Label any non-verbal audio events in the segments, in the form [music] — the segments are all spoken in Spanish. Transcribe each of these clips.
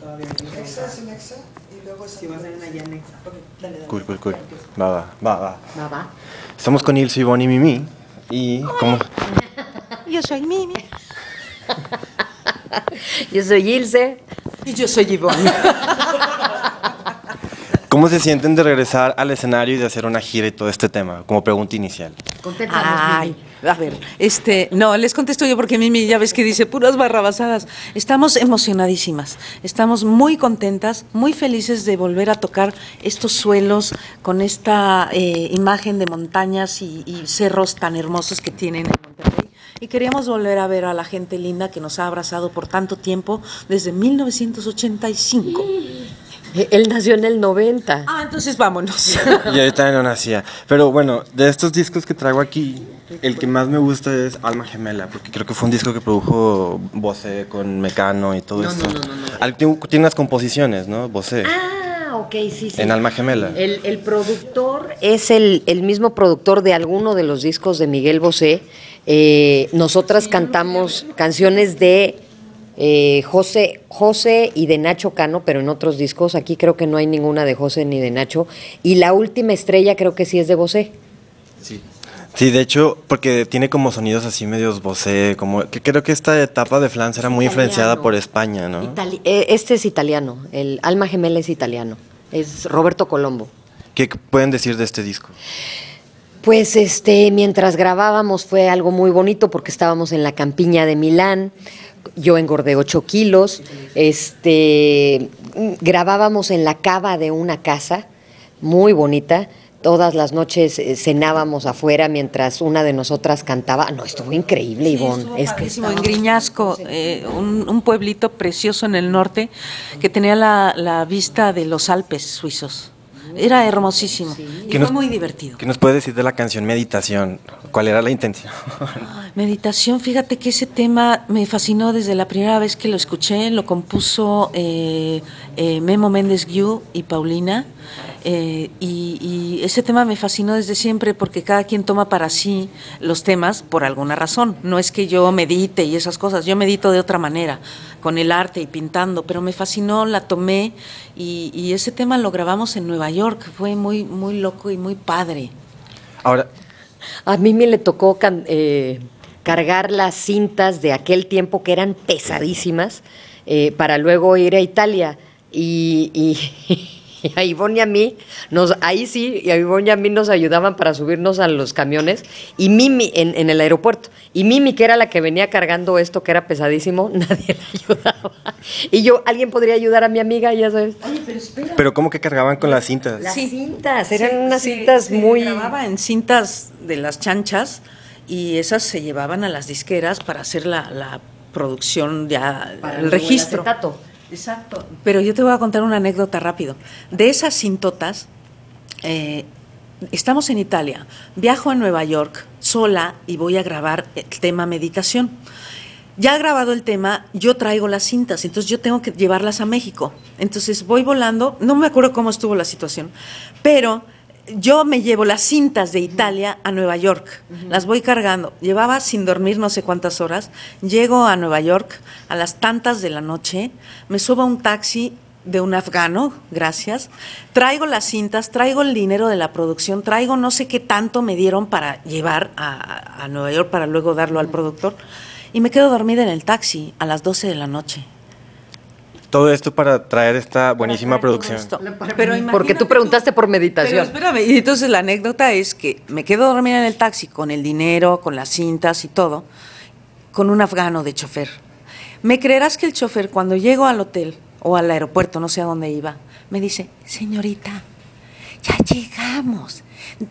Todavía Nexa es Nexa y luego Sí, va a una ya dale, dale. Cool, cool, cool. Va, va, va, va. Va, va. Estamos con Ilse, Ivonne y Mimi. Y como... [laughs] Yo soy Mimi. [laughs] Yo soy Ilse. Y yo soy Ivonne. [laughs] ¿Cómo se sienten de regresar al escenario y de hacer una gira y todo este tema? Como pregunta inicial. Ay, a ver, este, no, les contesto yo porque Mimi ya ves que dice puras barrabasadas. Estamos emocionadísimas, estamos muy contentas, muy felices de volver a tocar estos suelos con esta eh, imagen de montañas y, y cerros tan hermosos que tienen en Monterrey. Y queríamos volver a ver a la gente linda que nos ha abrazado por tanto tiempo, desde 1985. Eh, Él nació en el 90. Ah, entonces vámonos. [laughs] Y ahorita no nacía. Pero bueno, de estos discos que traigo aquí, el que más me gusta es Alma Gemela, porque creo que fue un disco que produjo Bosé con Mecano y todo No, esto. no, no, no, no. Al- Tiene tiene unas composiciones, ¿no? Bosé. Ah, ok, sí, sí. En Alma Gemela. El, el productor es el, el mismo productor de alguno de los discos de Miguel Bosé. Eh, nosotras cantamos canciones de eh, José, José y de Nacho Cano, pero en otros discos. Aquí creo que no hay ninguna de José ni de Nacho. Y la última estrella creo que sí es de Bosé. Sí. Sí, de hecho, porque tiene como sonidos así medios Bosé, como que creo que esta etapa de Flans era muy Italiano. influenciada por España, ¿no? Itali- eh, este es italiano, el Alma Gemela es italiano. Es Roberto Colombo. ¿Qué pueden decir de este disco? Pues este, mientras grabábamos fue algo muy bonito porque estábamos en la campiña de Milán. Yo engordé 8 kilos. Este, grabábamos en la cava de una casa muy bonita. Todas las noches eh, cenábamos afuera mientras una de nosotras cantaba. No, estuvo increíble, Ivonne. Es que en Griñasco, eh, un, un pueblito precioso en el norte que tenía la, la vista de los Alpes suizos. Era hermosísimo y fue nos- muy divertido. ¿Qué nos puede decir de la canción Meditación? ¿Cuál era la intención? Meditación, fíjate que ese tema me fascinó desde la primera vez que lo escuché. Lo compuso eh, eh, Memo Méndez Guiú y Paulina. eh, y, y ese tema me fascinó desde siempre porque cada quien toma para sí los temas por alguna razón. No es que yo medite y esas cosas, yo medito de otra manera, con el arte y pintando, pero me fascinó, la tomé y, y ese tema lo grabamos en Nueva York. Fue muy, muy loco y muy padre. Ahora, A mí me le tocó can- eh, cargar las cintas de aquel tiempo que eran pesadísimas eh, para luego ir a Italia. Y, y- [laughs] y a Ivonne y a mí, nos, ahí sí, y a Ivonne y a mí nos ayudaban para subirnos a los camiones. Y Mimi en, en el aeropuerto. Y Mimi, que era la que venía cargando esto que era pesadísimo, [laughs] nadie le ayudaba. Y yo, ¿alguien podría ayudar a mi amiga? Ya sabes. pero ¿cómo que cargaban con las cintas? Las Sí. cintas, eran Sí, unas cintas muy... grababa en cintas de las chanchas y esas se llevaban a las disqueras para hacer la, la producción ya, Para el luego el registro. acetato. Exacto. Pero yo te voy a contar una anécdota rápido. De esas cintotas, eh, estamos en Italia, viajo a Nueva York sola y voy a grabar el tema meditación. Ya grabado el tema, yo traigo las cintas, entonces yo tengo que llevarlas a México. Entonces voy volando, no me acuerdo cómo estuvo la situación, pero yo me llevo las cintas de Italia a Nueva York, las voy cargando. Llevaba sin dormir no sé cuántas horas, llego a Nueva York a las tantas de la noche, me subo a un taxi de un afgano, gracias. Traigo las cintas, traigo el dinero de la producción, traigo no sé qué tanto me dieron para llevar a, a Nueva York para luego darlo al productor. Y me quedo dormida en el taxi a las 12 de la noche. Todo esto para traer esta buenísima producción. Pero porque tú preguntaste por Pero meditación. espérame, y entonces la anécdota es que me quedo dormida en el taxi con el dinero, con las cintas y todo, con un afgano de chofer. ¿Me creerás que el chofer cuando llego al hotel o al aeropuerto, no sé a dónde iba, me dice, señorita, ya llegamos.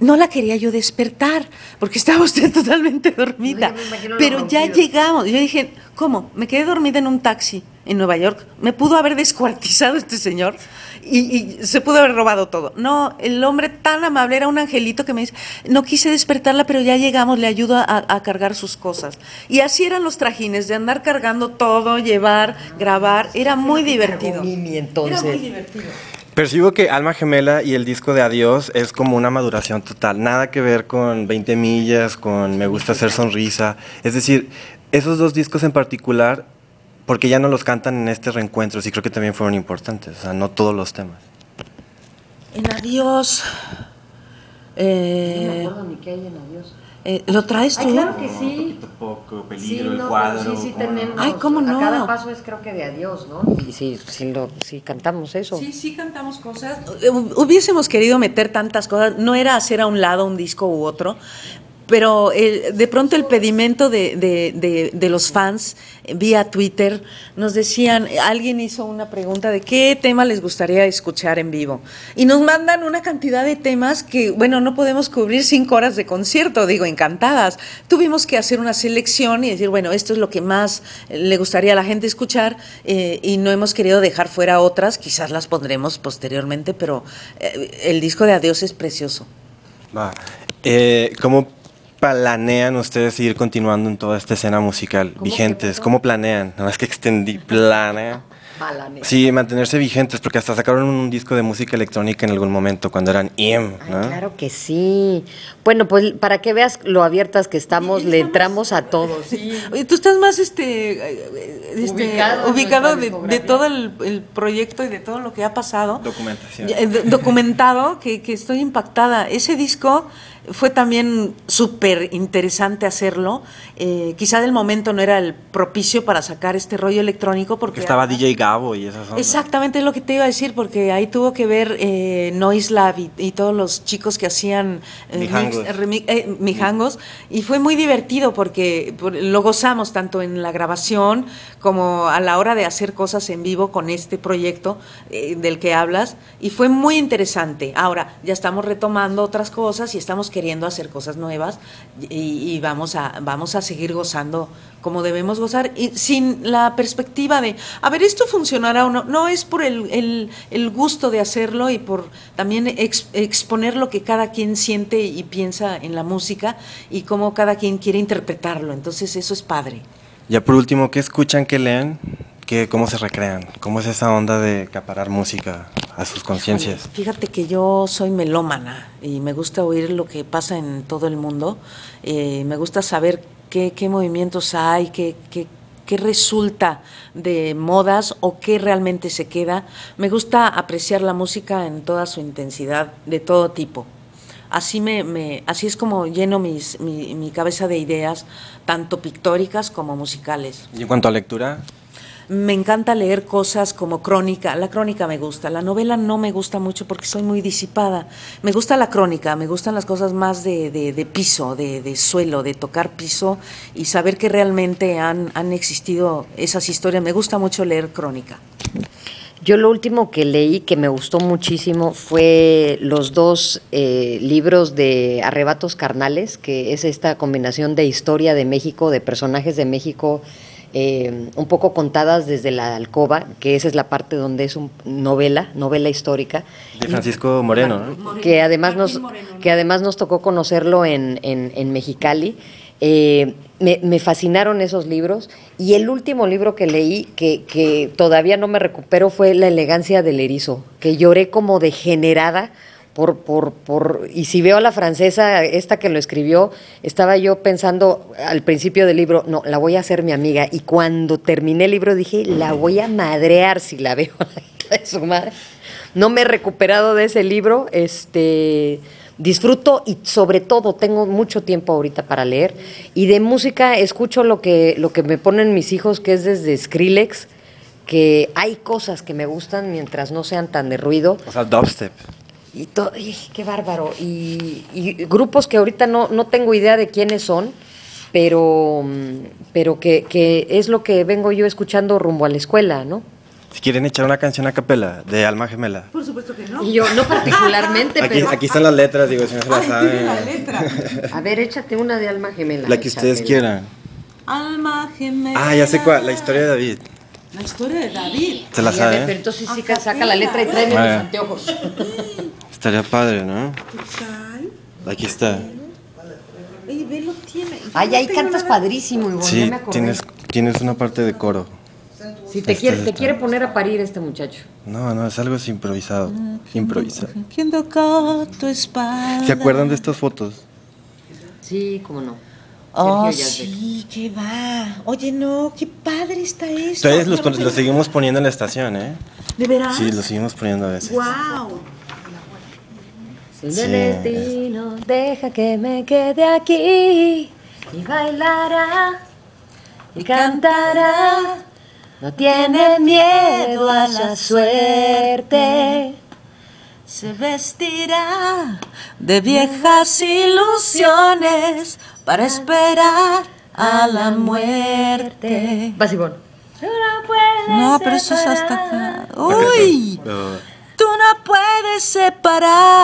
No la quería yo despertar porque estaba usted [laughs] totalmente dormida. No, Pero ya llegamos. Yo dije, ¿cómo? Me quedé dormida en un taxi en Nueva York. Me pudo haber descuartizado este señor y, y se pudo haber robado todo. No, el hombre tan amable era un angelito que me dice, no quise despertarla, pero ya llegamos, le ayudo a, a cargar sus cosas. Y así eran los trajines, de andar cargando todo, llevar, grabar. Era muy divertido. Mimi, Era muy divertido. Percibo que Alma Gemela y el disco de Adiós es como una maduración total. Nada que ver con 20 millas, con Me gusta hacer sonrisa. Es decir, esos dos discos en particular, porque ya no los cantan en este reencuentro, sí creo que también fueron importantes, o sea, no todos los temas. En Adiós. Eh, No me acuerdo ni qué hay en Adiós. eh, ¿Lo traes tú? Ay, claro que sí. poco, Sí, no, pero sí, sí tenemos. Ay, ¿cómo no? A cada paso es creo que de adiós, ¿no? Y sí, sí, lo, sí cantamos eso. Sí, sí cantamos cosas. Eh, Hubiésemos querido meter tantas cosas. No era hacer a un lado un disco u otro, pero el- de pronto el pedimento de, de- de- los fans eh, vía Twitter nos decían, alguien hizo una pregunta de qué tema les gustaría escuchar en vivo. Y nos mandan una cantidad de temas que, bueno, no podemos cubrir cinco horas de concierto, digo, encantadas. Tuvimos que hacer una selección y decir, bueno, esto es lo que más eh, le gustaría a la gente escuchar eh, y no hemos querido dejar fuera otras, quizás las pondremos posteriormente, pero el disco de Adiós es precioso. Va. Eh, ¿Cómo planean ustedes seguir continuando en toda esta escena musical? ¿Cómo Vigentes, ¿cómo planean? No es que extendí, planean. Sí, mantenerse vigentes, porque hasta sacaron un disco de música electrónica en algún momento, cuando eran IEM, Ay, claro que sí. Bueno, pues para que veas lo abiertas que estamos, le entramos a todos. Sí. Oye, tú estás más este, este, Ubicado ubicado de, todo el, el proyecto y de todo lo que ha pasado. Documentación. Eh, documentado, que, que estoy impactada. Ese disco fue también súper interesante hacerlo. Eh, quizá del momento no era el propicio para sacar este rollo electrónico porque Porque estaba DJ Gabo y esas ondas. Exactamente es lo que te iba a decir, porque ahí tuvo que ver eh, Noise Lab y, y todos los chicos que hacían eh, Mijangos. mix- remi- eh, mijangos, y fue muy divertido porque por- lo gozamos tanto en la grabación como a la hora de hacer cosas en vivo con este proyecto eh, del que hablas, y fue muy interesante. Ahora, ya estamos retomando otras cosas y estamos queriendo hacer cosas nuevas y, y vamos, a, vamos a seguir gozando como debemos gozar y sin la perspectiva de, a ver, esto funcionará o no. No es por el, el- el gusto de hacerlo y por también ex- exponer lo que cada quien siente y piensa en la música y cómo cada quien quiere interpretarlo. Entonces eso es padre. Ya por último, ¿qué escuchan, qué leen? ¿Qué, ¿Cómo se recrean? ¿Cómo es esa onda de acaparar música a sus conciencias? Fíjate que yo soy melómana y me gusta oír lo que pasa en todo el mundo. Eh, me gusta saber qué, qué movimientos hay, qué, qué, qué resulta de modas o qué realmente se queda. Me gusta apreciar la música en toda su intensidad, de todo tipo. Así, me, me- así es como lleno mi, mi cabeza de ideas, tanto pictóricas como musicales. Y en cuanto a lectura, Me encanta leer cosas como crónica. La crónica me gusta. La novela no me gusta mucho porque soy muy disipada. Me gusta la crónica, me gustan las cosas más de, de- de piso, de, de suelo, de tocar piso y saber que realmente han, han existido esas historias. Me gusta mucho leer crónica. Yo lo último que leí que me gustó muchísimo fue los dos eh, libros de Arrebatos Carnales, que es esta combinación de historia de México, de personajes de México, eh, un poco contadas desde la alcoba, que esa es la parte donde es un novela, novela histórica. de Francisco Moreno, ¿no? que además nos que además nos tocó conocerlo en, en, en Mexicali. Eh, me, me fascinaron esos libros y el último libro que leí que, que todavía no me recupero fue La elegancia del erizo, que lloré como degenerada por, por, por, y si veo a la francesa, esta que lo escribió, estaba yo pensando al principio del libro, no, la voy a hacer mi amiga, y cuando terminé el libro dije, la voy a madrear si la veo de su madre. No me he recuperado de ese libro, este disfruto y sobre todo tengo mucho tiempo ahorita para leer y de música escucho lo que lo que me ponen mis hijos que es desde Skrillex que hay cosas que me gustan mientras no sean tan de ruido O sea, dubstep. Y todo, qué bárbaro. Y, y grupos que ahorita no, no tengo idea de quiénes son, pero, mm, pero que, que es lo que vengo yo escuchando rumbo a la escuela, ¿no? Si quieren echar una canción a capela de Alma Gemela. Por supuesto que no. Y yo, no particularmente, Aquí, pero... aquí están las letras, digo, si no se las saben. letra. A ver, échate una de alma gemela. La que ustedes quieran. Alma gemela. Ah, ya sé cuál, la historia de David. La historia de David. ¿Se la Y a ver, pero entonces sí saca la letra y tráeme ya. anteojos. Estaría padre, ¿no? ¿Qué tal? Aquí está. Oye, ve lo tiene. Ay, ahí cantas padrísimo, Ivonne, ya Sí, me acordé. tienes, tienes una parte de coro. Sí, te, Este quiere, es te quiere poner a parir este muchacho. No, no, es algo así improvisado. Improvisado. ¿Quién tocó tu espalda? ¿Se acuerdan de estas fotos? Sí, cómo no. Oh, Sergio Yazbek. sí, qué va. Oye, no, qué padre está esto. Ustedes los seguimos poniendo en la estación, ¿eh? ¿De veras? Sí, los seguimos poniendo a veces. Wow. Sin Sí. el destino, deja que me quede aquí y bailará y cantará. No tiene miedo a la suerte. Se vestirá de viejas ilusiones para esperar a la muerte. Vas, Ivonne. No, pero eso es hasta acá. ¡Uy! Tú no puedes separar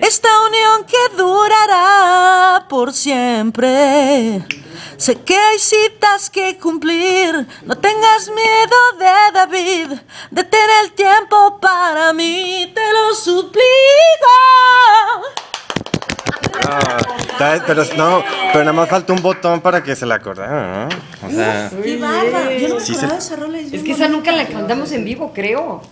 esta unión que durará por siempre. Sé que hay citas que cumplir. No tengas miedo de David. Detén el tiempo para mí, te lo suplico. Ah, ¿sabes? Pero no, pero nada más falta un botón para que se la acordara, ¿no? O sea, ¡Qué bárbaro! Yo no me Sí, acordaba se- de esa rola. Es que esa nunca la cantamos en vivo, creo.